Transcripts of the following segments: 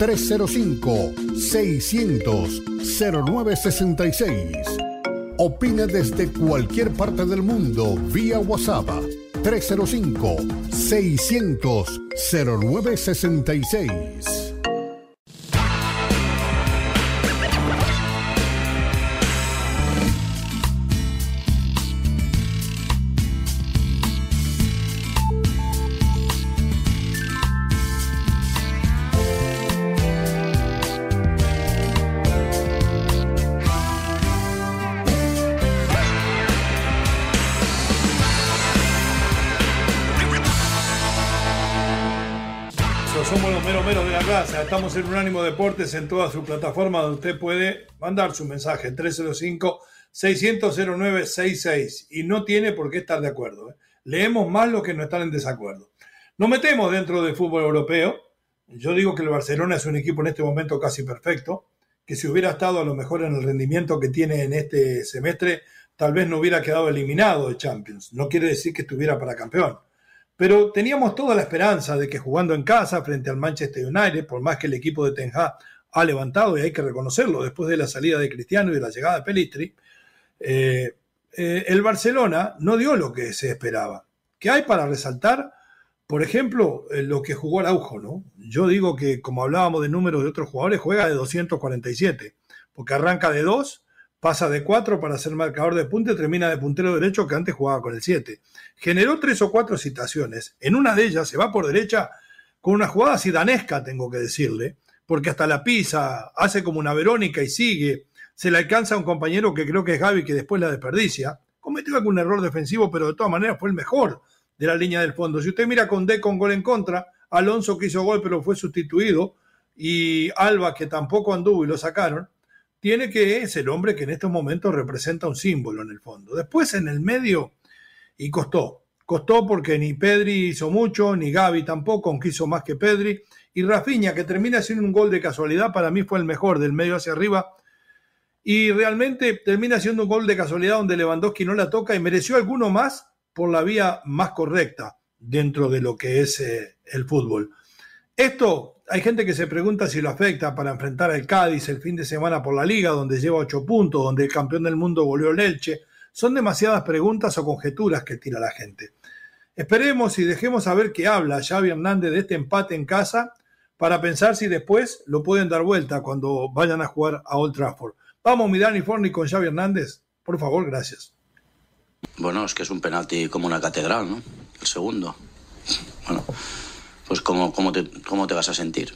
305-600-0966. Opina desde cualquier parte del mundo vía WhatsApp 305-600-0966. En Unánimo Deportes en toda su plataforma donde usted puede mandar su mensaje 305-600-0966 y no tiene por qué estar de acuerdo. ¿eh? Leemos más los que no están en desacuerdo. Nos metemos dentro del fútbol europeo. Yo digo que el Barcelona es un equipo en este momento casi perfecto, que si hubiera estado a lo mejor en el rendimiento que tiene en este semestre, tal vez no hubiera quedado eliminado de Champions. No quiere decir que estuviera para campeón pero teníamos toda la esperanza de que jugando en casa frente al Manchester United, por más que el equipo de Ten Hag ha levantado, y hay que reconocerlo, después de la salida de Cristiano y de la llegada de Pelistri, eh, eh, el Barcelona no dio lo que se esperaba. ¿Qué hay para resaltar? Por ejemplo, eh, lo que jugó Araujo, ¿no? Yo digo que, como hablábamos de números de otros jugadores, juega de 247, porque arranca de 2 pasa de 4 para ser marcador de punta y termina de puntero derecho que antes jugaba con el 7. Generó tres o cuatro citaciones. En una de ellas se va por derecha con una jugada sidanesca, tengo que decirle, porque hasta la pisa, hace como una Verónica y sigue. Se le alcanza a un compañero que creo que es Gaby, que después la desperdicia. Cometió algún error defensivo, pero de todas maneras fue el mejor de la línea del fondo. Si usted mira con D con gol en contra, Alonso que hizo gol pero fue sustituido, y Alba que tampoco anduvo y lo sacaron, tiene que ser el hombre que en estos momentos representa un símbolo en el fondo. Después en el medio, y costó. Costó porque ni Pedri hizo mucho, ni Gaby tampoco, aunque hizo más que Pedri. Y Rafinha, que termina haciendo un gol de casualidad, para mí fue el mejor del medio hacia arriba. Y realmente termina siendo un gol de casualidad donde Lewandowski no la toca y mereció alguno más por la vía más correcta dentro de lo que es eh, el fútbol. Esto hay gente que se pregunta si lo afecta para enfrentar al Cádiz el fin de semana por la liga, donde lleva ocho puntos, donde el campeón del mundo volvió el Elche. Son demasiadas preguntas o conjeturas que tira la gente. Esperemos y dejemos a ver qué habla Xavi Hernández de este empate en casa para pensar si después lo pueden dar vuelta cuando vayan a jugar a Old Trafford. Vamos, mi Dani Forni con Xavi Hernández. Por favor, gracias. Bueno, es que es un penalti como una catedral, ¿no? El segundo. Bueno, pues ¿cómo, cómo, te, cómo te vas a sentir?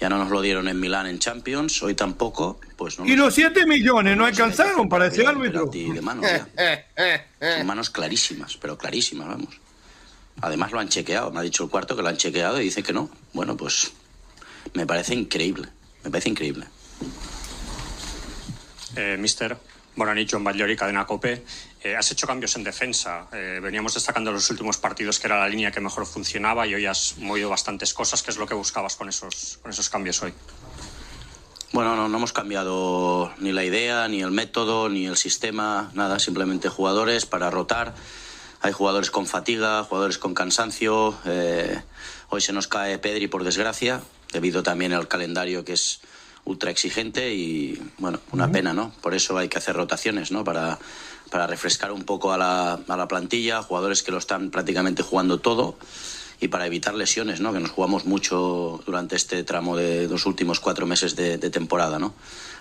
Ya no nos lo dieron en Milán en Champions, hoy tampoco. Pues no y los 7 millones no alcanzaron para ese árbitro. De manos, Son manos clarísimas, pero clarísimas, vamos. Además lo han chequeado, me ha dicho el cuarto que lo han chequeado y dice que no. Bueno, pues me parece increíble, me parece increíble. Eh, mister, Bonanit, John Batllori, Cadena Cope. Eh, has hecho cambios en defensa. Eh, veníamos destacando en los últimos partidos que era la línea que mejor funcionaba y hoy has movido bastantes cosas. ¿Qué es lo que buscabas con esos, con esos cambios hoy? Bueno, no, no hemos cambiado ni la idea, ni el método, ni el sistema, nada. Simplemente jugadores para rotar. Hay jugadores con fatiga, jugadores con cansancio. Eh, hoy se nos cae Pedri, por desgracia, debido también al calendario que es ultra exigente y, bueno, una pena, ¿no? Por eso hay que hacer rotaciones, ¿no? Para, para refrescar un poco a la, a la plantilla, jugadores que lo están prácticamente jugando todo y para evitar lesiones, ¿no? que nos jugamos mucho durante este tramo de los últimos cuatro meses de, de, temporada. ¿no?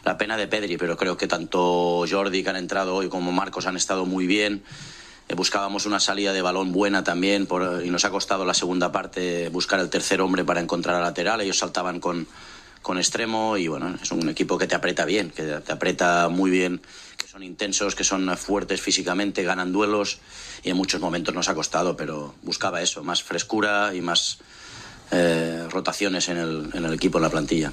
La pena de Pedri, pero creo que tanto Jordi, que han entrado hoy, como Marcos han estado muy bien. Eh, buscábamos una salida de balón buena también por, y nos ha costado la segunda parte buscar el tercer hombre para encontrar a lateral. Ellos saltaban con, con extremo y bueno, es un equipo que te aprieta bien, que te aprieta muy bien que son intensos, que son fuertes físicamente, ganan duelos y en muchos momentos nos ha costado, pero buscaba eso, más frescura y más eh, rotaciones en el, en el, equipo, en la plantilla.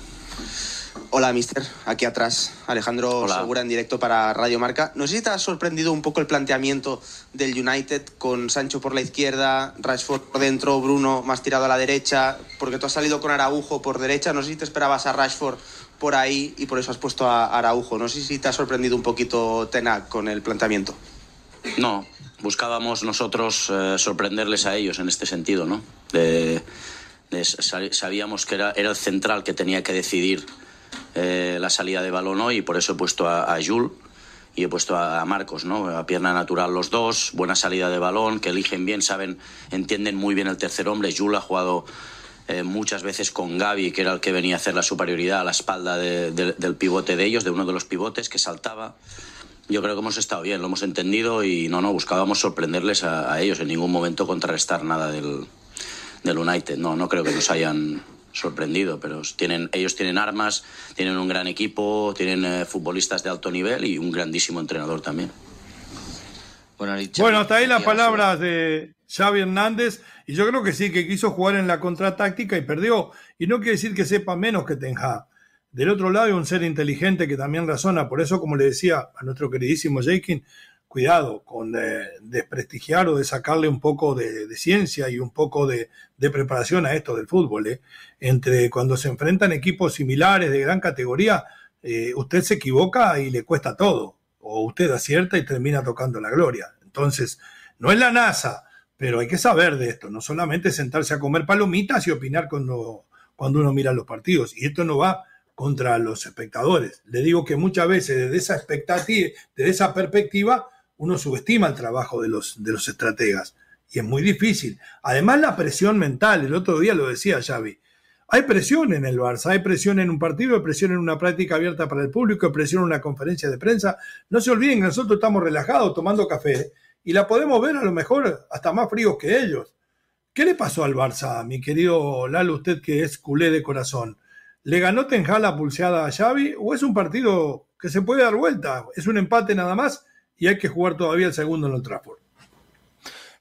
Hola, mister. Aquí atrás, Alejandro Segura en directo para Radio Marca. No sé si te ha sorprendido un poco el planteamiento del United con Sancho por la izquierda, Rashford por dentro, Bruno más tirado a la derecha, porque tú has salido con Araujo por derecha. No sé si te esperabas a Rashford por ahí y por eso has puesto a Araujo. No sé si te ha sorprendido un poquito Tenac con el planteamiento. No, buscábamos nosotros eh, sorprenderles a ellos en este sentido, ¿no? De, sabíamos que era, era, el central que tenía que decidir eh, la salida de balón hoy y por eso he puesto a, a Jules y he puesto a, Marcos, ¿no? A pierna natural los dos, buena salida de balón, que eligen bien, saben, entienden muy bien el tercer hombre. Jules ha jugado eh, muchas veces con Gaby, que era el que venía a hacer la superioridad a la espalda del pivote de ellos, de uno de los pivotes que saltaba. Yo creo que hemos estado bien, lo hemos entendido y no, no, buscábamos sorprenderles a, ellos, en ningún momento contrarrestar nada del, del United. No, no creo que nos hayan sorprendido, pero tienen, ellos tienen armas, tienen un gran equipo, tienen eh, futbolistas de alto nivel y un grandísimo entrenador también. Bueno, hasta ahí las palabras de Xavi Hernández. Y yo creo que sí, que quiso jugar en la contratáctica y perdió. Y no quiere decir que sepa menos que Tenja. Del otro lado hay un ser inteligente que también razona. Por eso, como le decía a nuestro queridísimo Jakin, cuidado con eh, desprestigiar o de sacarle un poco de, ciencia y un poco de, preparación a esto del fútbol. ¿eh? Entre cuando se enfrentan equipos similares de gran categoría, eh, usted se equivoca y le cuesta todo. O usted acierta y termina tocando la gloria. Entonces, no es la NASA, pero hay que saber de esto, no solamente sentarse a comer palomitas y opinar cuando, cuando uno mira los partidos. Y esto no va contra los espectadores. Le digo que muchas veces desde esa expectativa, desde esa perspectiva, uno subestima el trabajo de los, de los estrategas. Y es muy difícil. Además, la presión mental, el otro día lo decía Xavi, hay presión en el Barça, hay presión en un partido, hay presión en una práctica abierta para el público, hay presión en una conferencia de prensa. No se olviden que nosotros estamos relajados tomando café y la podemos ver a lo mejor hasta más fríos que ellos. ¿Qué le pasó al Barça, mi querido Lalo, usted que es culé de corazón? ¿Le ganó Tenja la pulseada a Xavi o es un partido que se puede dar vuelta? Es un empate nada más y hay que jugar todavía el segundo en el Trafford.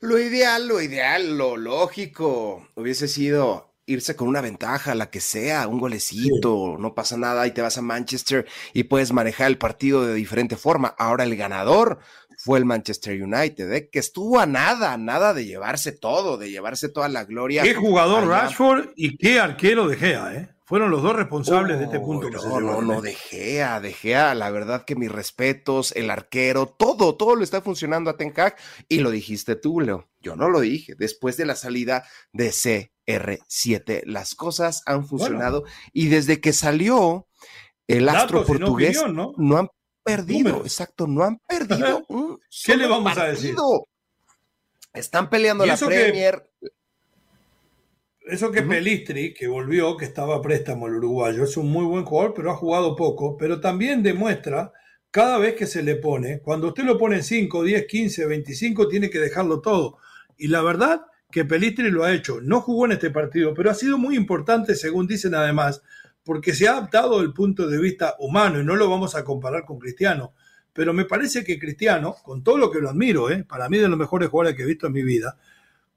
Lo ideal, lo ideal, lo lógico hubiese sido irse con una ventaja, la que sea, un golecito, no pasa nada y te vas a Manchester y puedes manejar el partido de diferente forma. Ahora el ganador fue el Manchester United, ¿eh? que estuvo a nada, nada de llevarse todo, de llevarse toda la gloria. Qué jugador Rashford y qué arquero de Gea, ¿eh? Fueron los dos responsables de este punto. No, no, no, de Gea, de Gea, la verdad que mis respetos, el arquero, todo, todo lo está funcionando a Ten y lo dijiste tú, Leo. Yo no lo dije. Después de la salida de CR7, las cosas han funcionado y desde que salió el astro portugués ¿no? han perdido, exacto, no han perdido. ¿Qué le vamos a decir? Están peleando la Premier. Eso que Pelistri, que volvió, que estaba a préstamo el uruguayo, es un muy buen jugador, pero ha jugado poco, pero también demuestra cada vez que se le pone, cuando usted lo pone en 5, 10, 15, 25, tiene que dejarlo todo. Y la verdad que Pelistri lo ha hecho. No jugó en este partido, pero ha sido muy importante, según dicen además, porque se ha adaptado el punto de vista humano y no lo vamos a comparar con Cristiano. Pero me parece que Cristiano, con todo lo que lo admiro, ¿eh? para mí de los mejores jugadores que he visto en mi vida,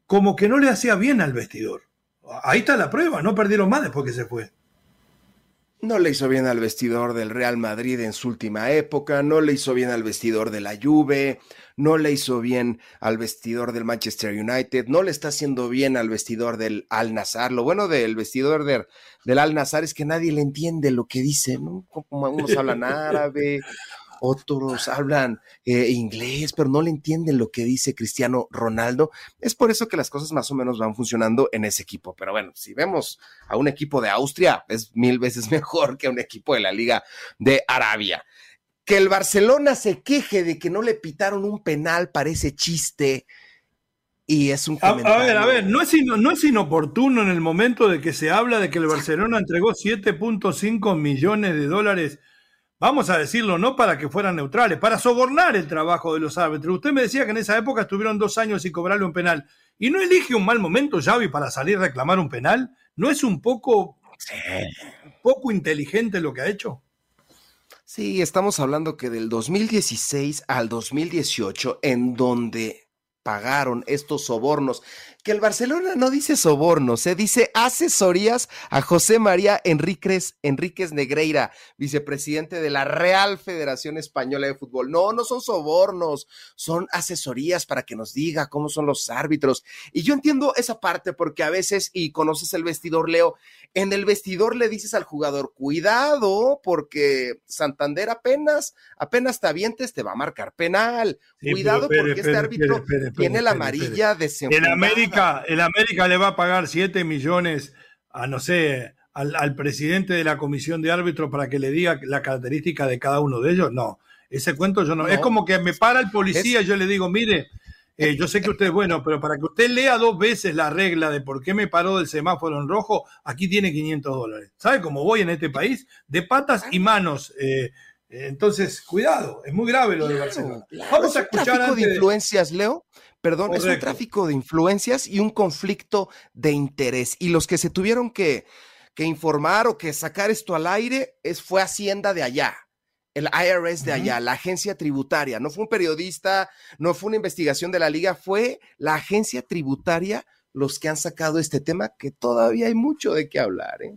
como que no le hacía bien al vestidor. Ahí está la prueba, no perdieron más después que se fue. No le hizo bien al vestidor del Real Madrid en su última época, no le hizo bien al vestidor de la Juve, no le hizo bien al vestidor del Manchester United, no le está haciendo bien al vestidor del Al Nazar. Lo bueno del vestidor del Al Nazar es que nadie le entiende lo que dice, ¿no? Como unos hablan árabe, otros hablan eh, inglés, pero no le entienden lo que dice Cristiano Ronaldo. Es por eso que las cosas más o menos van funcionando en ese equipo. Pero bueno, si vemos a un equipo de Austria, es mil veces mejor que a un equipo de la Liga de Arabia. Que el Barcelona se queje de que no le pitaron un penal parece chiste. Y es un comentario. A, ver, a ver, no es, no es inoportuno en el momento de que se habla de que el Barcelona entregó 7.5 millones de dólares vamos a decirlo, no para que fueran neutrales, para sobornar el trabajo de los árbitros. Usted me decía que en esa época estuvieron dos años sin cobrarle un penal. ¿Y no elige un mal momento, Xavi, para salir a reclamar un penal? ¿No es un poco, poco inteligente lo que ha hecho? Sí, estamos hablando que del 2016 al 2018, en donde pagaron estos sobornos que el Barcelona no dice sobornos, se dice asesorías a José María Enríquez, Enríquez Negreira, vicepresidente de la Real Federación Española de Fútbol. No, no son sobornos, son asesorías para que nos diga cómo son los árbitros. Y yo entiendo esa parte porque a veces, y conoces el vestidor, Leo, en el vestidor le dices al jugador, cuidado, porque Santander apenas, apenas te avientes, te va a marcar penal. cuidado porque este árbitro tiene la amarilla de En América, el América le va a pagar 7 millones a, no sé, al, presidente de la comisión de árbitros para que le diga la característica de cada uno de ellos. No, ese cuento yo no. es como que me para el policía y yo le digo, mire, eh, yo sé que usted es bueno, pero para que usted lea dos veces la regla de por qué me paró del semáforo en rojo, aquí tiene 500 dólares. ¿Sabe cómo voy en este país? De patas y manos. Eh, entonces, cuidado, es muy grave lo de Barcelona. Vamos a escuchar. ¿Es un tráfico de influencias, Leo? Perdón, es un tráfico de influencias y un conflicto de interés. Y los que se tuvieron que, que informar o que sacar esto al aire es, fue Hacienda de allá el IRS de allá, la agencia tributaria. No fue un periodista, no fue una investigación de la liga, fue la agencia tributaria los que han sacado este tema que todavía hay mucho de qué hablar. ¿eh?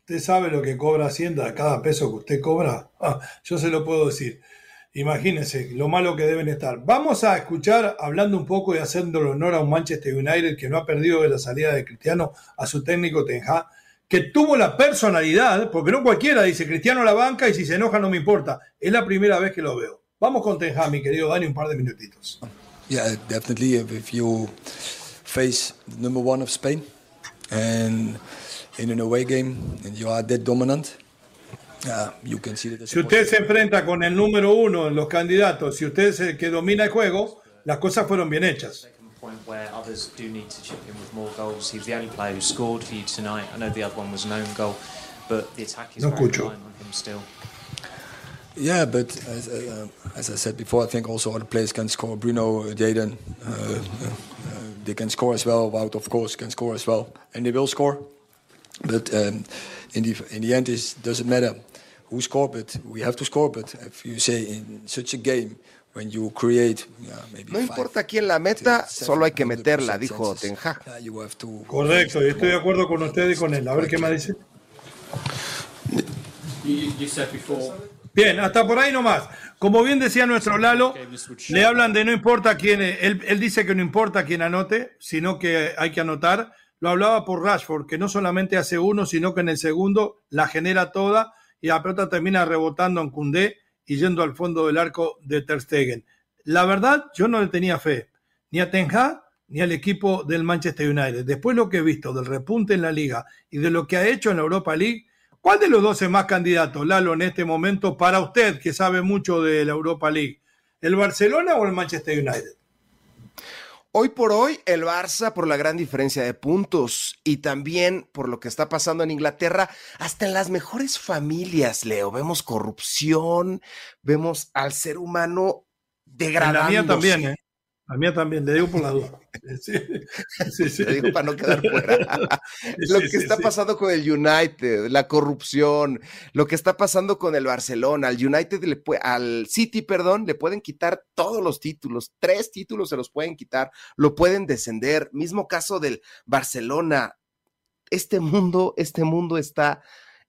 Usted sabe lo que cobra Hacienda, cada peso que usted cobra. Ah, yo se lo puedo decir. Imagínense lo malo que deben estar. Vamos a escuchar, hablando un poco y haciéndole honor a un Manchester United que no ha perdido de la salida de Cristiano a su técnico Tenja que tuvo la personalidad, porque no cualquiera dice Cristiano a la banca y si se enoja no me importa. Es la primera vez que lo veo. Vamos con Tenja, mi querido Dani, un par de minutitos. Yeah, definitely. If you face number one of Spain and in an away game and you are that dominant, uh, you can see that si usted se enfrenta con el número uno en los candidatos, si usted es el que domina el juego, las cosas fueron bien hechas. point where others do need to chip in with more goals. He's the only player who scored for you tonight. I know the other one was an own goal, but the attack is no very reliant on him still. Yeah, but as, uh, as, I said before, I think also other players can score. Bruno, Jaden, uh, uh, they can score as well. Wout, of course, can score as well, and they will score. But um, in the in the end, it doesn't matter who scored, but we have to score. But if you say in such a game no importa quién la meta, solo hay que meterla, dijo Tenja. Correcto, y estoy de acuerdo con usted y con él. A ver qué me dice. Bien, hasta por ahí nomás. Como bien decía nuestro Lalo, le hablan de no importa quién, él, él dice que no importa quién anote, sino que hay que anotar. Lo hablaba por Rashford, que no solamente hace uno, sino que en el segundo la genera toda y la pelota termina rebotando en Cundé y yendo al fondo del arco de Ter Stegen. La verdad, yo no le tenía fe, ni a Ten Hag, ni al equipo del Manchester United. Después lo que he visto del repunte en la liga y de lo que ha hecho en la Europa League, ¿cuál de los dos es más candidato, Lalo, en este momento para usted que sabe mucho de la Europa League? ¿El Barcelona o el Manchester United? Hoy por hoy, el Barça por la gran diferencia de puntos y también por lo que está pasando en Inglaterra, hasta en las mejores familias, Leo, vemos corrupción, vemos al ser humano degradándose. En la mía también, ¿eh? La mía también, le digo por la duda. Sí, sí, digo para no quedar fuera. lo que está pasando con el United, la corrupción, lo que está pasando con el Barcelona, al United, le al City, perdón, le pueden quitar todos los títulos, tres títulos se los pueden quitar, lo pueden descender. Mismo caso del Barcelona. Este mundo, este mundo está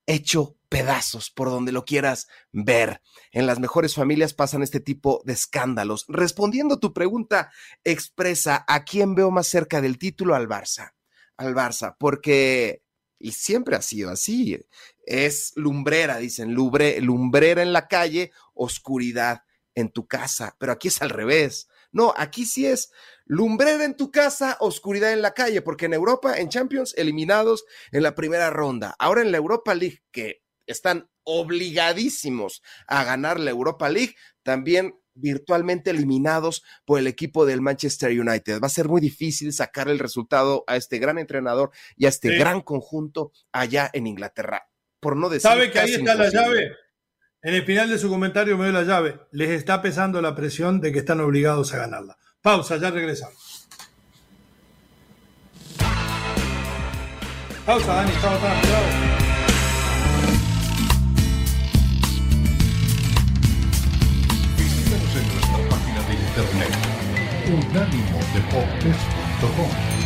hecho pedazos por donde lo quieras ver. En las mejores familias pasan este tipo de escándalos. Respondiendo a tu pregunta expresa, ¿a quién veo más cerca del título? Al Barça. Al Barça, porque, y siempre ha sido así, es lumbrera, dicen, lumbrera en la calle, oscuridad en tu casa, pero aquí es al revés. No, aquí sí es lumbrera en tu casa, oscuridad en la calle, porque en Europa, en Champions, eliminados en la primera ronda. Ahora en la Europa League, que están obligadísimos a ganar la Europa League, también virtualmente eliminados por el equipo del Manchester United. Va a ser muy difícil sacar el resultado a este gran entrenador y a este gran conjunto allá en Inglaterra. Por no decir ¿Sabe que ahí está la llave? En el final de su comentario me dio la llave. Les está pesando la presión de que están obligados a ganarla. Pausa, ya regresamos. Pausa, Dani, estamos tan internet. Unánimodeportes.com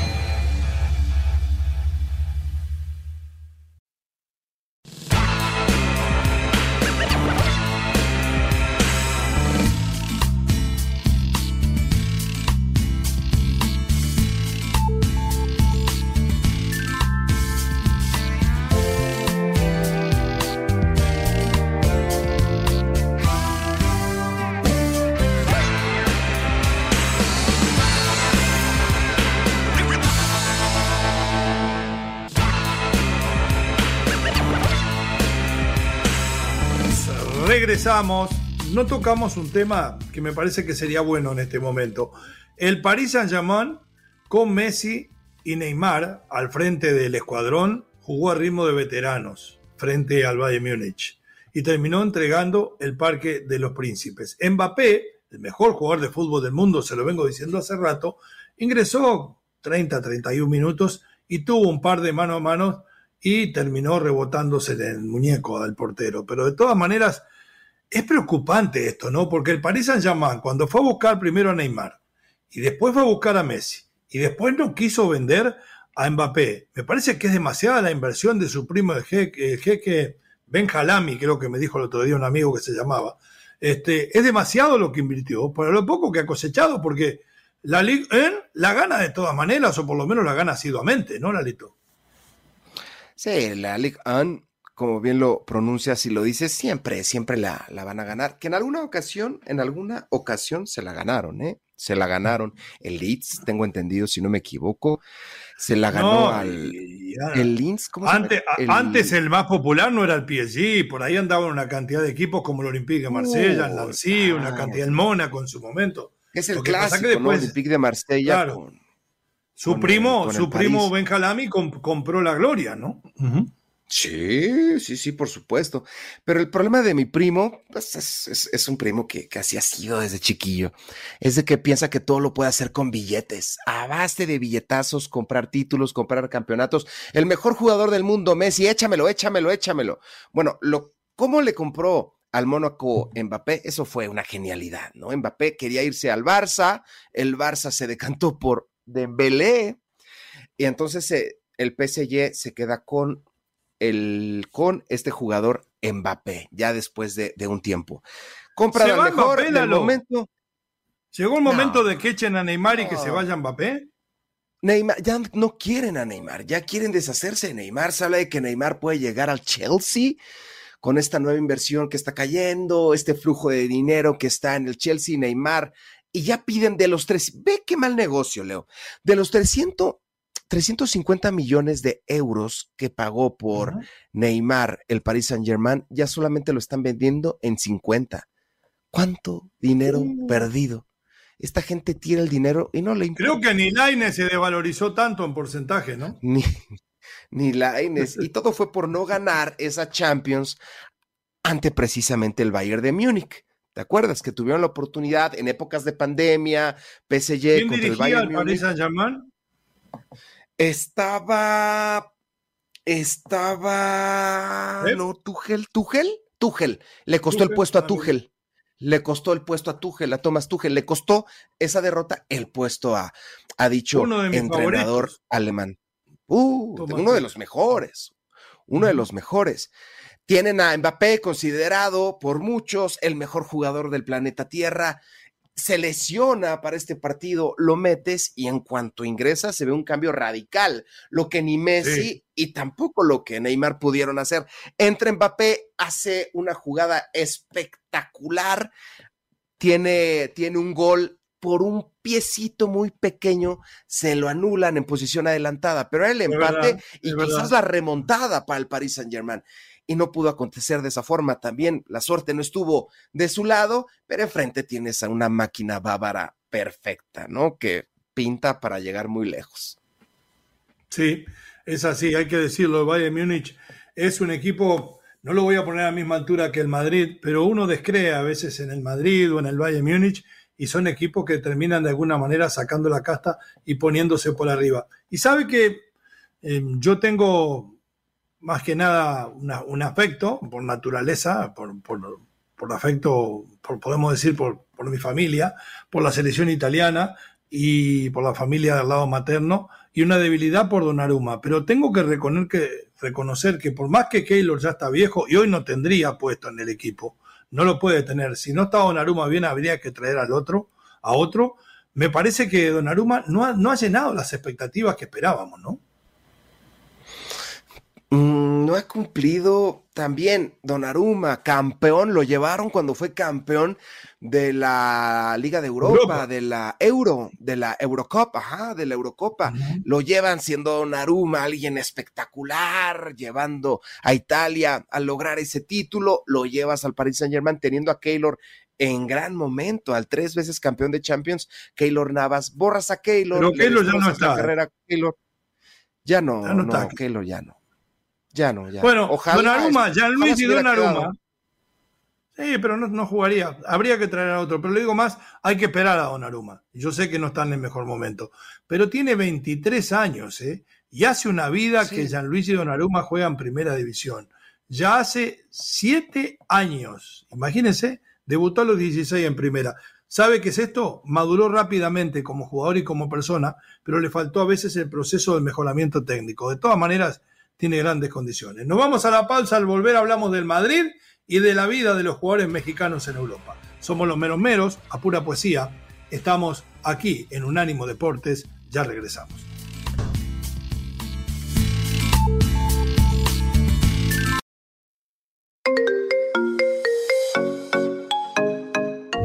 regresamos. No tocamos un tema que me parece que sería bueno en este momento. El Paris Saint-Germain con Messi y Neymar al frente del escuadrón jugó a ritmo de veteranos frente al Bayern Múnich y terminó entregando el Parque de los Príncipes. Mbappé, el mejor jugador de fútbol del mundo, se lo vengo diciendo hace rato, ingresó 30, 31 minutos y tuvo un par de mano a mano y terminó rebotándose en el muñeco del portero. Pero de todas maneras, es preocupante esto, ¿no? Porque el Paris Saint-Germain, cuando fue a buscar primero a Neymar y después fue a buscar a Messi y después no quiso vender a Mbappé, me parece que es demasiada la inversión de su primo el jeque, el jeque Ben Jalami, creo que me dijo el otro día un amigo que se llamaba. Este, es demasiado lo que invirtió, pero lo poco que ha cosechado, porque la Ligue 1 la gana de todas maneras, o por lo menos la gana asiduamente, ¿no, Lalito? Sí, la Ligue 1 como bien lo pronuncias y lo dices, siempre, siempre la, la, van a ganar. Que en alguna ocasión, en alguna ocasión se la ganaron, ¿eh? Se la ganaron. El Leeds, tengo entendido, si no me equivoco, se la ganó al. El Leeds, ¿cómo antes, el, antes el más popular no era el PSG, por ahí andaban una cantidad de equipos como el Olympique de Marsella, el Nancy, una cantidad, el Mónaco en su momento. Es el clásico, que después, Olympique de Marsella claro, su primo, su primo Benjalami compró la gloria, ¿no? Sí, sí, sí, por supuesto. Pero el problema de mi primo, pues es, un primo que casi ha sido desde chiquillo. Es de que piensa que todo lo puede hacer con billetes, a base de billetazos, comprar títulos, comprar campeonatos. El mejor jugador del mundo, Messi, échamelo, échamelo, échamelo. Bueno, lo, ¿cómo le compró al Mónaco Mbappé? Eso fue una genialidad, ¿no? Mbappé quería irse al Barça, el Barça se decantó por Dembélé y entonces eh, el PSG se queda con el, con este jugador Mbappé, ya después de, un tiempo. Compra al mejor en el momento. ¿Llegó el momento de que echen a Neymar y que se vaya Mbappé? Neymar, ya no quieren a Neymar, ya quieren deshacerse de Neymar. Se habla de que Neymar puede llegar al Chelsea con esta nueva inversión que está cayendo, este flujo de dinero que está en el Chelsea, Neymar, y ya piden de los tres. Ve qué mal negocio, Leo. De los 300, 350 millones de euros que pagó por Neymar el Paris Saint Germain, ya solamente lo están vendiendo en 50. ¿Cuánto dinero perdido? Esta gente tira el dinero y no le importa. Creo que ni Laines se devalorizó tanto en porcentaje, ¿no? Ni, ni Laines. y todo fue por no ganar esa Champions ante precisamente el Bayern de Múnich. ¿Te acuerdas que tuvieron la oportunidad en épocas de pandemia, PSG contra el Bayern al Paris Saint Germain? Estaba. Estaba. ¿Eh? No, Tuchel. ¿Tuchel? Tuchel. Le costó el puesto a Tuchel. Le costó el puesto a Tuchel, a Thomas Tuchel. Le costó esa derrota el puesto a, a dicho entrenador alemán. Uh, uno de los mejores. Uno de los mejores. Tienen a Mbappé considerado por muchos el mejor jugador del planeta Tierra se lesiona para este partido, lo metes y en cuanto ingresa se ve un cambio radical, lo que ni Messi y tampoco lo que Neymar pudieron hacer. Entra Mbappé, hace una jugada espectacular, tiene, tiene un gol por un piecito muy pequeño, se lo anulan en posición adelantada, pero el empate y quizás la remontada para el Paris Saint Germain y no pudo acontecer de esa forma. También la suerte no estuvo de su lado, pero enfrente tienes a una máquina bávara perfecta, ¿no? Que pinta para llegar muy lejos. Sí, es así, hay que decirlo. El Bayern Múnich es un equipo, no lo voy a poner a la misma altura que el Madrid, pero uno descree a veces en el Madrid o en el Bayern Múnich y son equipos que terminan de alguna manera sacando la casta y poniéndose por arriba. Y sabe que eh, yo tengo más que nada un afecto por naturaleza, por, por, afecto, por, podemos decir, por, por mi familia, por la selección italiana y por la familia del lado materno, y una debilidad por Donnarumma. Pero tengo que reconocer que, reconocer que por más que Keylor ya está viejo y hoy no tendría puesto en el equipo, no lo puede tener. Si no está Donnarumma bien, habría que traer al otro, a otro. Me parece que Donnarumma no no ha llenado las expectativas que esperábamos, ¿no? Mm, no ha cumplido también Donnarumma, campeón, lo llevaron cuando fue campeón de la Liga de Europa, de la Euro, de la Eurocopa, ajá, de la Eurocopa. Lo llevan siendo Donnarumma alguien espectacular, llevando a Italia a lograr ese título, lo llevas al Paris Saint-Germain teniendo a Keylor en gran momento, al tres veces campeón de Champions, Keylor Navas, borras a Keylor. Pero Keylor ya no está. Carrera, ya no, ya no, no Keylor ya no. Ya no, ya. Bueno, ojalá. Donnarumma, Luis y Donnarumma. Sí, pero no, no, jugaría. Habría que traer a otro. Pero le digo más, hay que esperar a Donnarumma. Yo sé que no está en el mejor momento. Pero tiene 23 años, ¿eh? Y hace una vida que que Luis y Donnarumma juegan primera división. Ya hace 7 años. Imagínense, debutó a los 16 en primera. ¿Sabe qué es esto? Maduró rápidamente como jugador y como persona, pero le faltó a veces el proceso del mejoramiento técnico. De todas maneras, tiene grandes condiciones. Nos vamos a la pausa, al volver hablamos del Madrid y de la vida de los jugadores mexicanos en Europa. Somos los meros meros, a pura poesía. Estamos aquí en Unánimo Deportes, ya regresamos.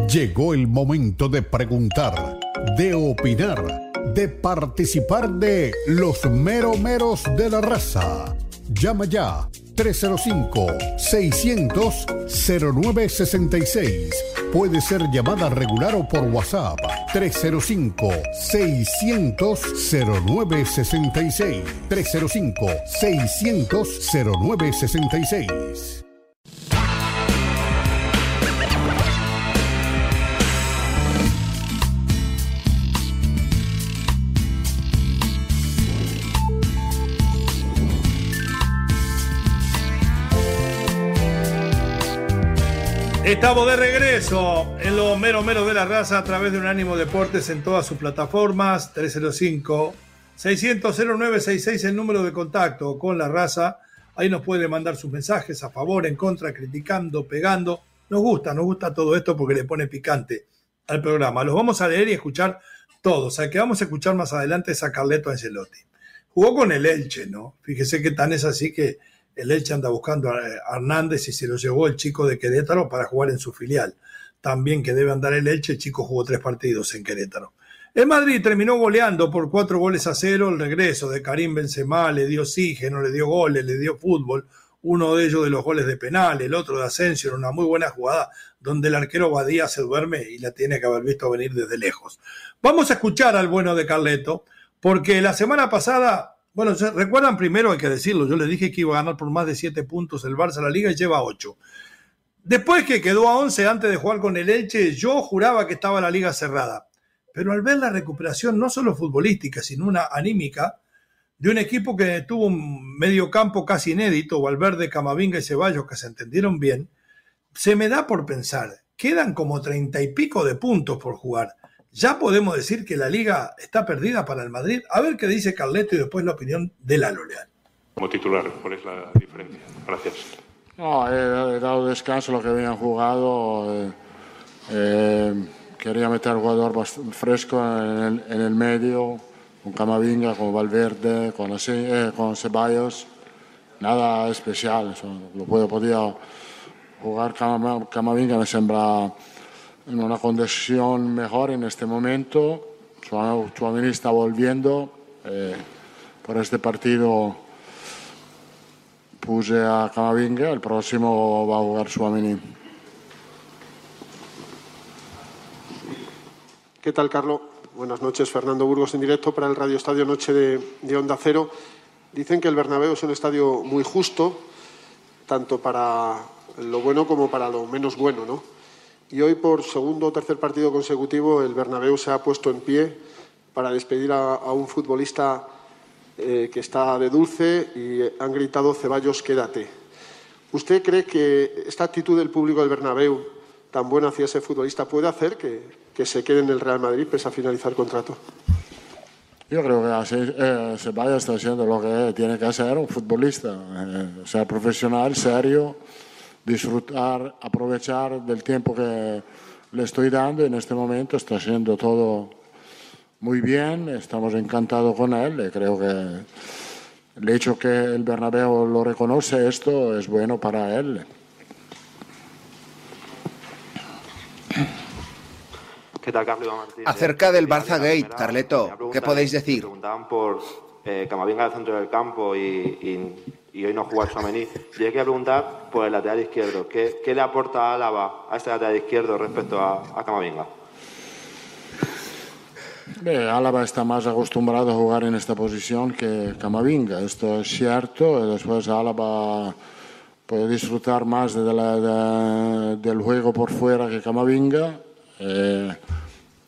Llegó el momento de preguntar, de opinar de participar de los meromeros de la raza. Llama ya 305-600-0966. Puede ser llamada regular o por WhatsApp 305-600-0966. 305-600-0966. Estamos de regreso en los mero mero de la raza a través de Unánimo Deportes en todas sus plataformas. 305 600 0966 el número de contacto con la raza. Ahí nos puede mandar sus mensajes a favor, en contra, criticando, pegando. Nos gusta, nos gusta todo esto porque le pone picante al programa. Los vamos a leer y escuchar todos. Sea, que vamos a escuchar más adelante es a Carleto Ancelotti. Jugó con el Elche, ¿no? Fíjese que tan es así que el Elche anda buscando a Hernández y se lo llevó el chico de Querétaro para jugar en su filial. También que debe andar el Elche, el chico jugó tres partidos en Querétaro. El Madrid terminó goleando por cuatro goles a cero el regreso de Karim Benzema, le dio oxígeno, le dio goles, le dio fútbol, uno de ellos de los goles de penal, el otro de Asensio, una muy buena jugada donde el arquero Badía se duerme y la tiene que haber visto venir desde lejos. Vamos a escuchar al bueno de Carleto, porque la semana pasada bueno, recuerdan primero, hay que decirlo, yo les dije que iba a ganar por más de 7 puntos el Barça la liga y lleva 8. Después que quedó a 11 antes de jugar con el Elche, yo juraba que estaba la liga cerrada. Pero al ver la recuperación, no solo futbolística, sino una anímica, de un equipo que tuvo un medio campo casi inédito, Valverde, Camavinga y Ceballos, que se entendieron bien, se me da por pensar, quedan como treinta y pico de puntos por jugar ya podemos decir que la liga está perdida para el Madrid. A ver qué dice Carleto y después la opinión de Lalo Leal. Como titular, ¿cuál es la diferencia? Gracias. No, he, dado descanso a lo que habían jugado. Eh, eh, quería meter al jugador más fresco en el, medio, con Camavinga, con Valverde, con, eh, con Ceballos. Nada especial. lo puedo, podía jugar Camavinga, me sembra en una condición mejor en este momento. Chuamini está volviendo. Eh, por este partido puse a Camavinga, el próximo va a jugar Chuamini. ¿Qué tal, Carlos? Buenas noches, Fernando Burgos en directo para el Radio Estadio Noche de, de Onda Cero. Dicen que el Bernabéu es un estadio muy justo, tanto para lo bueno como para lo menos bueno, ¿no? Y hoy, por segundo o tercer partido consecutivo, el Bernabéu se ha puesto en pie para despedir a, un futbolista eh, que está de dulce y han gritado Ceballos, quédate. ¿Usted cree que esta actitud del público del Bernabéu, tan buena hacia ese futbolista, puede hacer que, se quede en el Real Madrid pese a finalizar contrato? Yo creo que así, eh, Ceballos está haciendo lo que tiene que hacer un futbolista, eh, ser profesional, serio disfrutar, aprovechar del tiempo que le estoy dando. En este momento está haciendo todo muy bien, estamos encantados con él y creo que el hecho que el Bernabéu lo reconoce esto es bueno para él. ¿Qué tal, Carlos Acerca del Barça Gate, Carleto, ¿qué podéis decir? Preguntaban por eh, Camavinga al centro del campo y, hoy no juega Suamení. Yo quería preguntar por el lateral izquierdo. ¿Qué, le aporta Álava a este lateral izquierdo respecto a, a Camavinga? Álava está más acostumbrado a jugar en esta posición que Camavinga, esto es cierto. Después Álava puede disfrutar más del juego por fuera que Camavinga. Eh,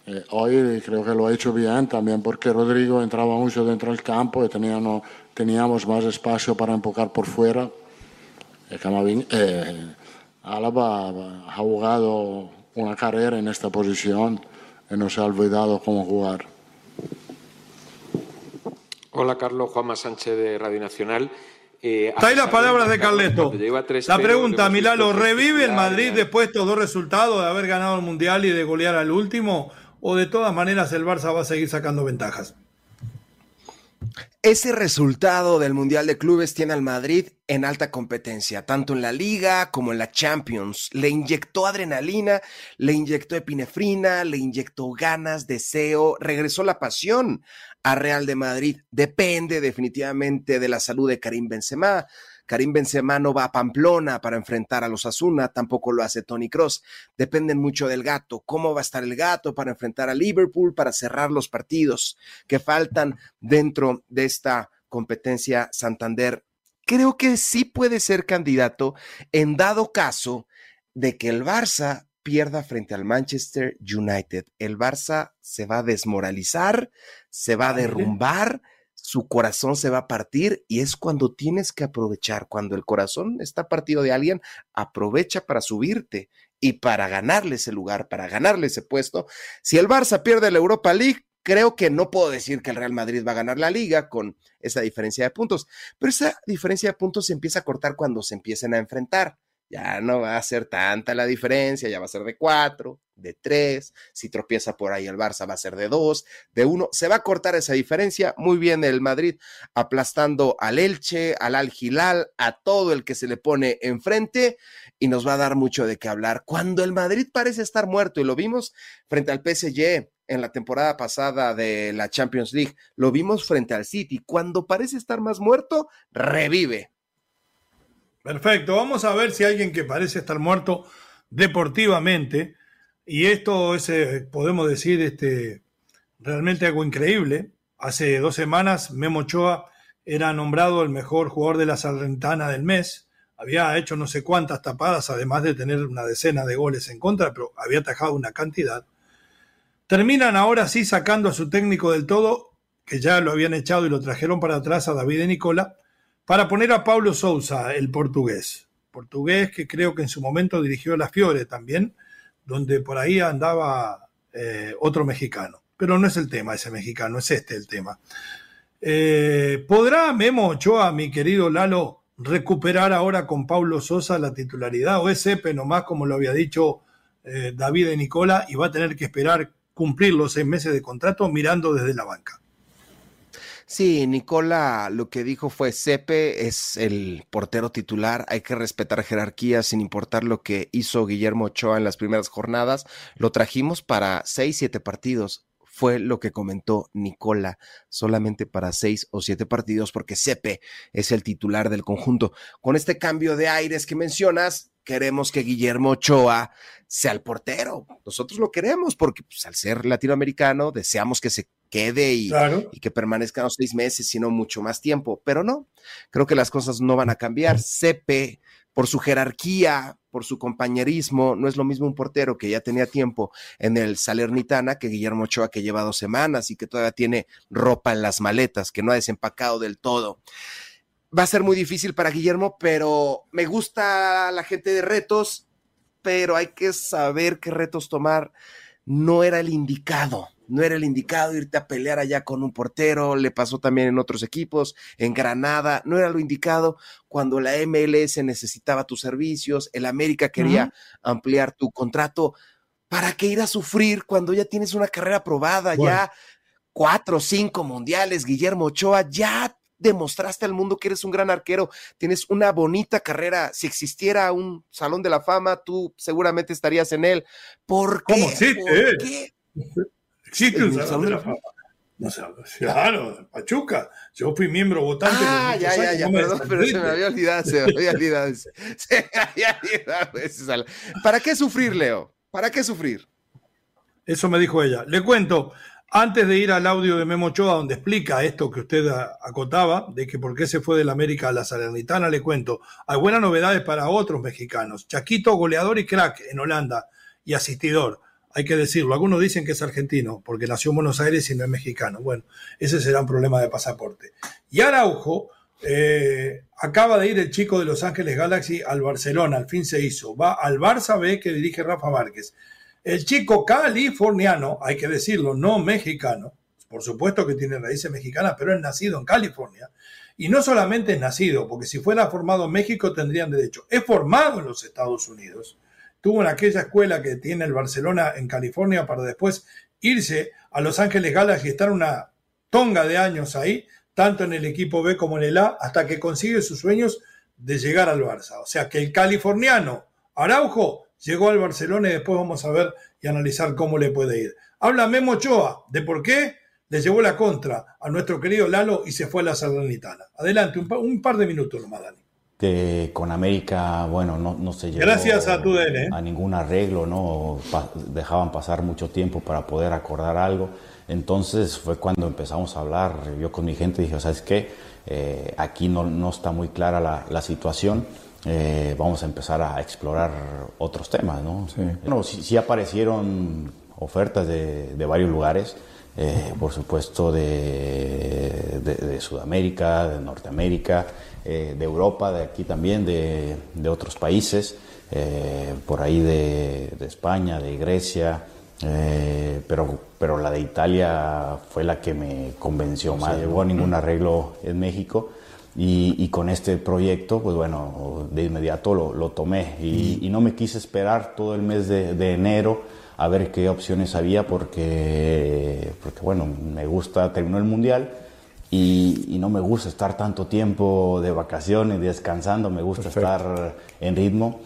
eh, hoy creo que lo ha hecho bien también porque Rodrigo entraba mucho dentro del campo y teníamos, teníamos más espacio para empujar por fuera. Eh, eh, Álava ha jugado una carrera en esta posición y no se ha olvidado cómo jugar. Hola Carlos, Juanma Sánchez de Radio Nacional. Eh, Está ahí las palabras de Carleto. La pregunta, Milalo, ¿revive el Madrid después de estos dos resultados de haber ganado el Mundial y de golear al último? o de todas maneras el Barça va a seguir sacando ventajas? Ese resultado del Mundial de Clubes tiene al Madrid en alta competencia, tanto en la Liga como en la Champions. Le inyectó adrenalina, le inyectó epinefrina, le inyectó ganas, deseo, regresó la pasión a Real de Madrid. Depende definitivamente de la salud de Karim Benzema, Karim Benzema no va a Pamplona para enfrentar a los Asuna, tampoco lo hace Tony Cross. Dependen mucho del gato. ¿Cómo va a estar el gato para enfrentar a Liverpool, para cerrar los partidos que faltan dentro de esta competencia Santander? Creo que sí puede ser candidato en dado caso de que el Barça pierda frente al Manchester United. El Barça se va a desmoralizar, se va a derrumbar su corazón se va a partir y es cuando tienes que aprovechar, cuando el corazón está partido de alguien, aprovecha para subirte y para ganarle ese lugar, para ganarle ese puesto. Si el Barça pierde la Europa League, creo que no puedo decir que el Real Madrid va a ganar la liga con esa diferencia de puntos, pero esa diferencia de puntos se empieza a cortar cuando se empiecen a enfrentar ya no va a ser tanta la diferencia, ya va a ser de cuatro, de tres, si tropieza por ahí el Barça va a ser de dos, de uno, se va a cortar esa diferencia, muy bien el Madrid aplastando al Elche, al Al Gilal, a todo el que se le pone enfrente y nos va a dar mucho de qué hablar. Cuando el Madrid parece estar muerto y lo vimos frente al PSG en la temporada pasada de la Champions League, lo vimos frente al City, cuando parece estar más muerto, revive Perfecto, vamos a ver si alguien que parece estar muerto deportivamente, y esto es, eh, podemos decir, este, realmente algo increíble. Hace dos semanas Memo Ochoa era nombrado el mejor jugador de la Salrentana del mes. Había hecho no sé cuántas tapadas, además de tener una decena de goles en contra, pero había atajado una cantidad. Terminan ahora sí sacando a su técnico del todo, que ya lo habían echado y lo trajeron para atrás a David de Nicola, para poner a Pablo Sousa, el portugués. Portugués que creo que en su momento dirigió la Fiore también, donde por ahí andaba eh, otro mexicano. Pero no es el tema ese mexicano, es este el tema. Eh, ¿Podrá Memo Ochoa, mi querido Lalo, recuperar ahora con Pablo Sosa la titularidad o es Epe nomás, como lo había dicho eh, David de Nicola, y va a tener que esperar cumplir los seis meses de contrato mirando desde la banca? Sí, Nicola lo que dijo fue, Sepe es el portero titular, hay que respetar jerarquías sin importar lo que hizo Guillermo Ochoa en las primeras jornadas, lo trajimos para seis, siete partidos, fue lo que comentó Nicola, solamente para seis o siete partidos, porque Sepe es el titular del conjunto. Con este cambio de aires que mencionas, queremos que Guillermo Ochoa sea el portero. Nosotros lo queremos porque pues, al ser latinoamericano deseamos que se quede y, y, que permanezca los seis meses, sino mucho más tiempo. Pero no, creo que las cosas no van a cambiar. Sepe, por su jerarquía, por su compañerismo, no es lo mismo un portero que ya tenía tiempo en el Salernitana que Guillermo Ochoa que lleva dos semanas y que todavía tiene ropa en las maletas, que no ha desempacado del todo. Va a ser muy difícil para Guillermo, pero me gusta la gente de retos, pero hay que saber qué retos tomar. No era el indicado no era el indicado irte a pelear allá con un portero, le pasó también en otros equipos, en Granada, no era lo indicado cuando la MLS necesitaba tus servicios, el América quería ampliar tu contrato. ¿Para qué ir a sufrir cuando ya tienes una carrera probada, ya cuatro o cinco mundiales, Guillermo Ochoa, ya demostraste al mundo que eres un gran arquero, tienes una bonita carrera. Si existiera un salón de la fama, tú seguramente estarías en él. ¿Por qué? ¿Cómo existe? qué? Existe un salón de la fama. No sé, claro, Pachuca. Yo fui miembro votante. Ah, ya, ya, ya, perdón, pero se me había olvidado, se me había olvidado. Se me había olvidado ¿Para qué sufrir, Leo? ¿Para qué sufrir? Eso me dijo ella. Le cuento, antes de ir al audio de Memo Ochoa, donde explica esto que usted acotaba, de que por qué se fue de la América a la Salernitana, le cuento, hay buenas novedades para otros mexicanos. Chaquito, goleador y crack en Holanda y asistidor hay que decirlo. Algunos dicen que es argentino porque nació en Buenos Aires y no es mexicano. Bueno, ese será un problema de pasaporte. Y Araujo, eh, acaba de ir el chico de Los Ángeles Galaxy al Barcelona, al fin se hizo. Va al Barça B que dirige Rafa Márquez. El chico californiano, hay que decirlo, no mexicano, por supuesto que tiene raíces mexicanas, pero es nacido en California. Y no solamente es nacido, porque si fuera formado en México tendrían derecho. Es formado en los Estados Unidos tuvo en aquella escuela que tiene el Barcelona en California para después irse a Los Ángeles Galaxy y estar una tonga de años ahí, tanto en el equipo B como en el A, hasta que consigue sus sueños de llegar al Barça. O sea que el californiano Araujo llegó al Barcelona y después vamos a ver y analizar cómo le puede ir. Habla Memo Ochoa de por qué le llevó la contra a nuestro querido Lalo y se fue a la Salernitana. Adelante, un par, de minutos nomás, Dani que con América, bueno, no, no se llegó Gracias a, tu ¿eh? a ningún arreglo, ¿no? dejaban pasar mucho tiempo para poder acordar algo. Entonces fue cuando empezamos a hablar, yo con mi gente dije, ¿sabes qué? Eh, aquí no, no, está muy clara la, la situación, eh, vamos a empezar a explorar otros temas, ¿no? Sí. Bueno, sí, aparecieron ofertas de, de varios lugares, por supuesto de, de, de Sudamérica, de Norteamérica, eh, de Europa, de aquí también, de, otros países, eh, por ahí de, España, de Grecia, eh, pero, pero la de Italia fue la que me convenció más. No llegó a ningún arreglo en México. Y, con este proyecto, pues bueno, de inmediato lo, tomé. Y, no me quise esperar todo el mes de, de enero a ver qué opciones había porque, porque bueno, me gusta, terminó el mundial y, no me gusta estar tanto tiempo de vacaciones, descansando, me gusta estar en ritmo.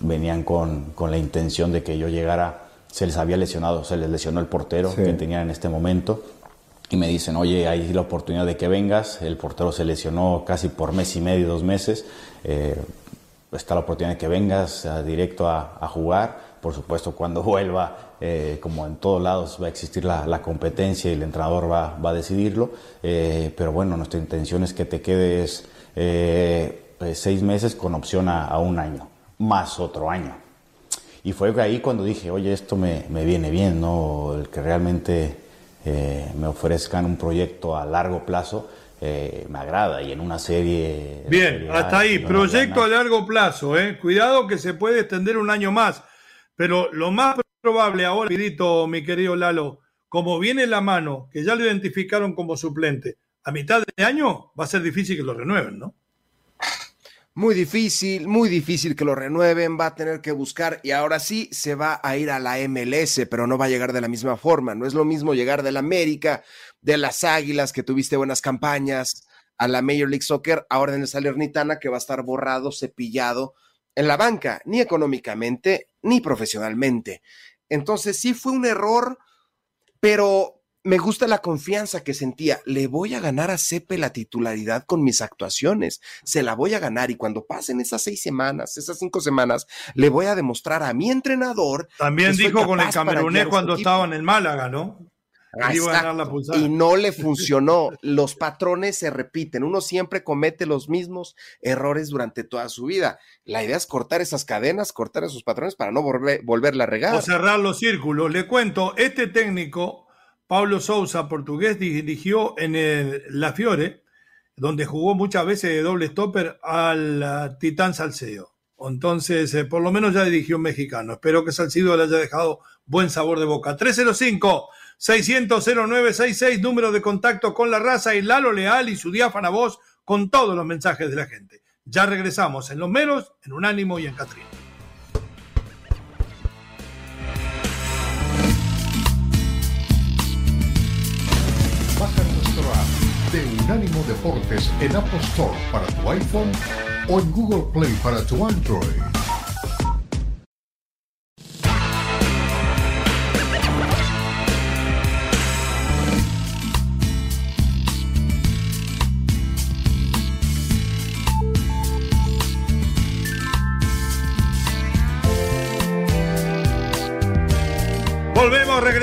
Venían con, con, la intención de que yo llegara, se les había lesionado, se les lesionó el portero que tenían en este momento y me dicen, oye, hay la oportunidad de que vengas, el portero se lesionó casi por mes y medio, dos meses, eh, está la oportunidad de que vengas directo a, a jugar por supuesto, cuando vuelva, eh, como en todos lados, va a existir la, competencia y el entrenador va, va a decidirlo. Eh, pero bueno, nuestra intención es que te quedes eh, seis meses con opción a, un año, más otro año. Y fue ahí cuando dije, oye, esto me, me viene bien, ¿no? El que realmente me ofrezcan un proyecto a largo plazo. me agrada y en una serie. Bien, hasta ahí, proyecto a largo plazo, ¿eh? Cuidado que se puede extender un año más. Pero lo más probable ahora, mi querido Lalo, como viene la mano, que ya lo identificaron como suplente, a mitad de año va a ser difícil que lo renueven, ¿no? Muy difícil, muy difícil que lo renueven, va a tener que buscar y ahora sí se va a ir a la MLS, pero no va a llegar de la misma forma. No es lo mismo llegar del América, de las Águilas, que tuviste buenas campañas, a la Major League Soccer, ahora en el Salernitana, que va a estar borrado, cepillado en la banca, ni económicamente, ni profesionalmente. Entonces sí fue un error, pero me gusta la confianza que sentía. Le voy a ganar a Cepe la titularidad con mis actuaciones. Se la voy a ganar y cuando pasen esas seis semanas, esas cinco semanas, le voy a demostrar a mi entrenador. También dijo con el camerunés cuando estaba en el Málaga, ¿no? Y no le funcionó. Los patrones se repiten. Uno siempre comete los mismos errores durante toda su vida. La idea es cortar esas cadenas, cortar esos patrones para no volver, volverla a regar. O cerrar los círculos. Le cuento, este técnico, Pablo Sousa, portugués, dirigió en el La Fiore, donde jugó muchas veces de doble stopper al Titán Salceo. Entonces, eh, por lo menos ya dirigió un mexicano. Espero que Salcido le haya dejado buen sabor de boca. 305 600-0966, número de contacto con la raza y Lalo Leal y su diáfana voz con todos los mensajes de la gente. Ya regresamos en Los Meros, en Unánimo y en Catrina. De Unánimo Deportes en Apple Store para tu iPhone o en Google Play para tu Android.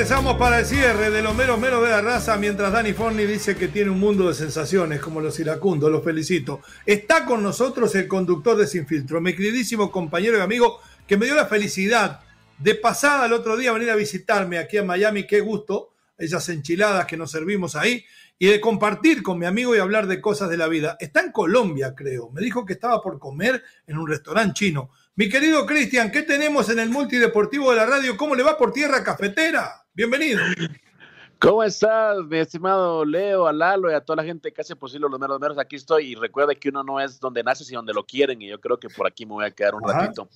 Regresamos para el cierre de los meros meros de la raza, mientras Dani Forni dice que tiene un mundo de sensaciones, como los iracundos, los felicito. Está con nosotros el conductor de Sin Filtro, mi queridísimo compañero y amigo, que me dio la felicidad de pasada el otro día venir a visitarme aquí en Miami, qué gusto, esas enchiladas que nos servimos ahí, y de compartir con mi amigo y hablar de cosas de la vida. Está en Colombia, creo. Me dijo que estaba por comer en un restaurante chino. Mi querido Cristian, ¿qué tenemos en el multideportivo de la radio? ¿Cómo le va por tierra cafetera? Bienvenido. ¿Cómo estás, mi estimado Leo, a Lalo y a toda la gente que hace posible los meros meros? Aquí estoy y recuerda que uno no es donde nace, sino donde lo quieren y yo creo que por aquí me voy a quedar un ratito.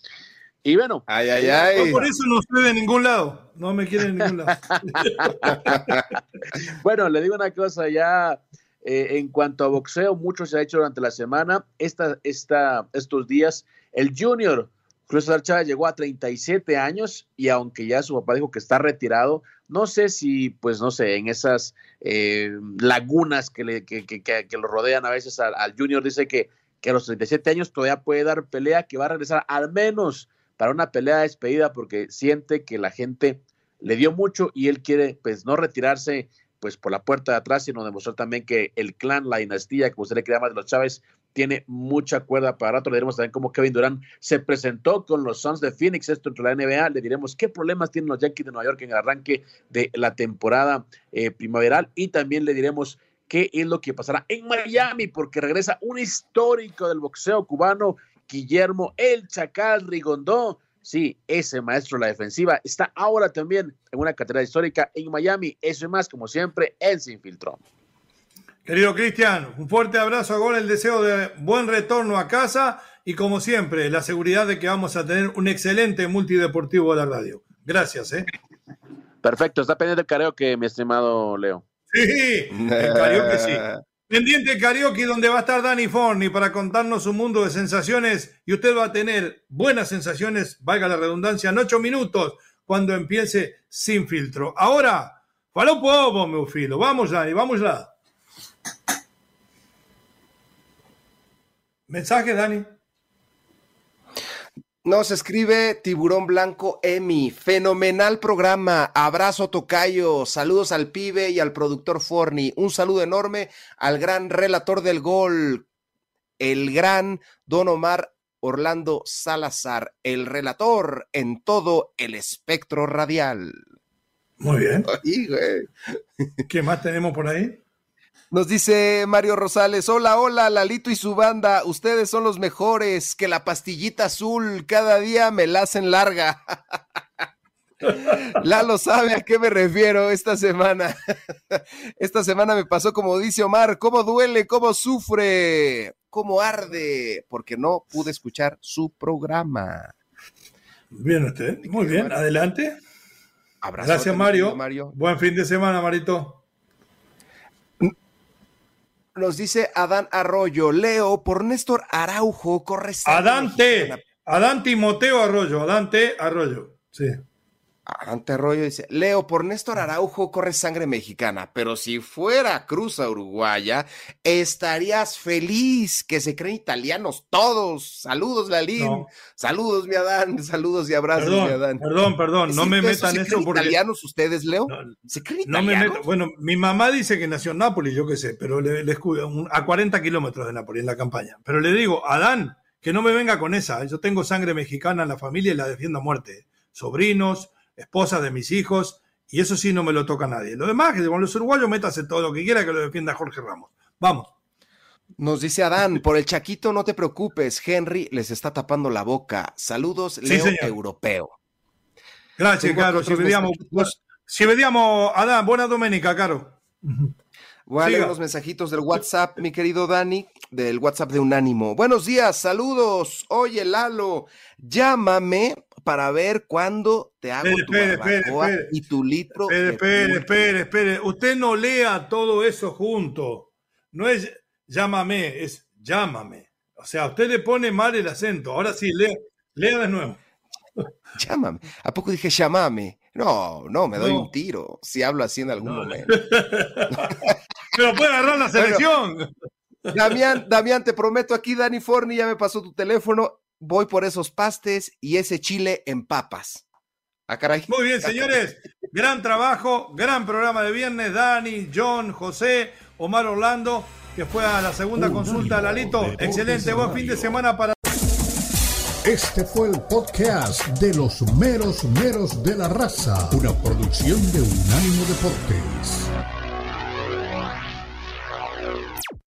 Y bueno. Ay, ay, ay. por eso no estoy de ningún lado. No me quieren en ningún lado. bueno, le digo una cosa, ya eh, en cuanto a boxeo, mucho se ha hecho durante la semana. Esta, esta, estos días, el Junior Cruz Chávez llegó a 37 años y aunque ya su papá dijo que está retirado, no sé si, pues no sé, en esas eh, lagunas que, le, que, que, que, lo rodean a veces al, Junior, dice que, que a los 37 años todavía puede dar pelea, que va a regresar al menos para una pelea de despedida porque siente que la gente le dio mucho y él quiere pues no retirarse pues por la puerta de atrás, sino demostrar también que el clan, la dinastía, como usted le crea más de los Chávez, tiene mucha cuerda para rato. Le diremos también cómo Kevin Durant se presentó con los Suns de Phoenix, esto entre la NBA. Le diremos qué problemas tienen los Yankees de Nueva York en el arranque de la temporada eh, primaveral y también le diremos qué es lo que pasará en Miami, porque regresa un histórico del boxeo cubano, Guillermo El Chacal Rigondó. Sí, ese maestro de la defensiva está ahora también en una catedral histórica en Miami. Eso y más, como siempre, en Sin Filtro. Querido Cristian, un fuerte abrazo a el deseo de buen retorno a casa y como siempre, la seguridad de que vamos a tener un excelente multideportivo de la radio. Gracias, ¿eh? Perfecto, está pendiente el karaoke, mi estimado Leo. Sí, el karaoke sí. Pendiente el karaoke donde va a estar Dani Forni para contarnos un mundo de sensaciones y usted va a tener buenas sensaciones, valga la redundancia, en ocho minutos cuando empiece sin filtro. Ahora, faló poco, meu filo. Vamos, Dani, vamos lá. Mensaje, Dani. Nos escribe Tiburón Blanco Emi. Fenomenal programa. Abrazo Tocayo. Saludos al pibe y al productor Forni. Un saludo enorme al gran relator del gol, el gran Don Omar Orlando Salazar, el relator en todo el espectro radial. Muy bien. ¿Qué más tenemos por ahí? Nos dice Mario Rosales, hola, hola, Lalito y su banda, ustedes son los mejores, que la pastillita azul cada día me la hacen larga. Lalo sabe a qué me refiero esta semana. Esta semana me pasó como dice Omar, cómo duele, cómo sufre, cómo arde, porque no pude escuchar su programa. Bien usted, muy bien, adelante. Gracias Mario. Mario. Buen fin de semana, Marito. Nos dice Adán Arroyo, Leo, por Néstor Araujo, corre Adante, Adán Timoteo Arroyo, Adante Arroyo, sí. Adante Arroyo dice, Leo, por Néstor Araujo corre sangre mexicana, pero si fuera Cruz a Uruguaya, estarías feliz, que se creen italianos todos. Saludos, Lalín. Saludos, mi Adán. Saludos y abrazos, perdón, mi Adán. Perdón, perdón, no me metan eso. ¿Se italianos ustedes, Leo? ¿Se creen italianos? bueno, mi mamá dice que nació en Nápoles, yo qué sé, pero le, le a 40 kilómetros de Nápoles en la campaña. Pero le digo, Adán, que no me venga con esa. Yo tengo sangre mexicana en la familia y la defiendo a muerte. Sobrinos, esposa de mis hijos, y eso sí no me lo toca a nadie. Lo demás, que con los uruguayos métase todo lo que quiera que lo defienda Jorge Ramos. Vamos. Nos dice Adán, por el Chaquito no te preocupes, Henry les está tapando la boca. Saludos, Leo Europeo. Gracias, Caro. Si vediamo, si vediamo, Adán, buena domenica, Caro. Voy a leer los mensajitos del WhatsApp, mi querido Dani, del WhatsApp de Unánimo. Buenos días, saludos. Oye, Lalo, llámame para ver cuándo te hago tu barbacoa y tu litro. Espere, espere, espere, espere. Usted no lea todo eso junto. No es, llámame, es llámame. O sea, usted le pone mal el acento. Ahora sí, lea, lea de nuevo. Llámame. ¿A poco dije llamame? No, no, me doy un tiro si hablo así en algún momento. Pero puede agarrar la selección. Damián, Damián, te prometo aquí, Dani Forni ya me pasó tu teléfono. Voy por esos pastes y ese chile en papas. Ah, caray. Muy bien, señores. Gran trabajo, gran programa de viernes. Dani, John, José, Omar Orlando, que fue a la segunda consulta. Lalito, excelente. Buen fin de semana para. Este fue el podcast de los meros meros de la raza, una producción de Unánimo Deportes.